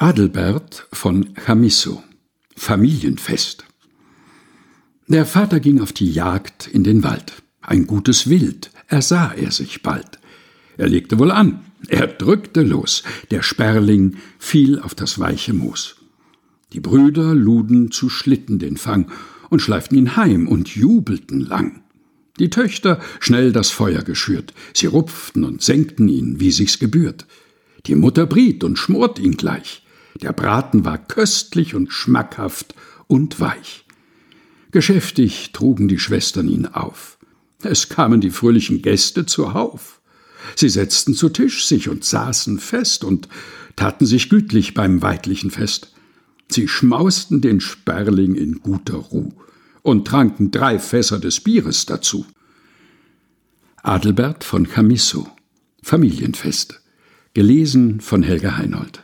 Adelbert von Chamisso Familienfest Der Vater ging auf die Jagd in den Wald. Ein gutes Wild ersah er sich bald. Er legte wohl an, er drückte los, der Sperling fiel auf das weiche Moos. Die Brüder luden zu Schlitten den Fang und schleiften ihn heim und jubelten lang. Die Töchter schnell das Feuer geschürt, sie rupften und senkten ihn, wie sich's gebührt. Die Mutter briet und schmort ihn gleich, der Braten war köstlich und schmackhaft und weich. Geschäftig trugen die Schwestern ihn auf. Es kamen die fröhlichen Gäste zuhauf. Sie setzten zu Tisch sich und saßen fest und taten sich gütlich beim weidlichen Fest. Sie schmausten den Sperling in guter Ruh und tranken drei Fässer des Bieres dazu. Adelbert von Chamisso Familienfest gelesen von Helga Heinold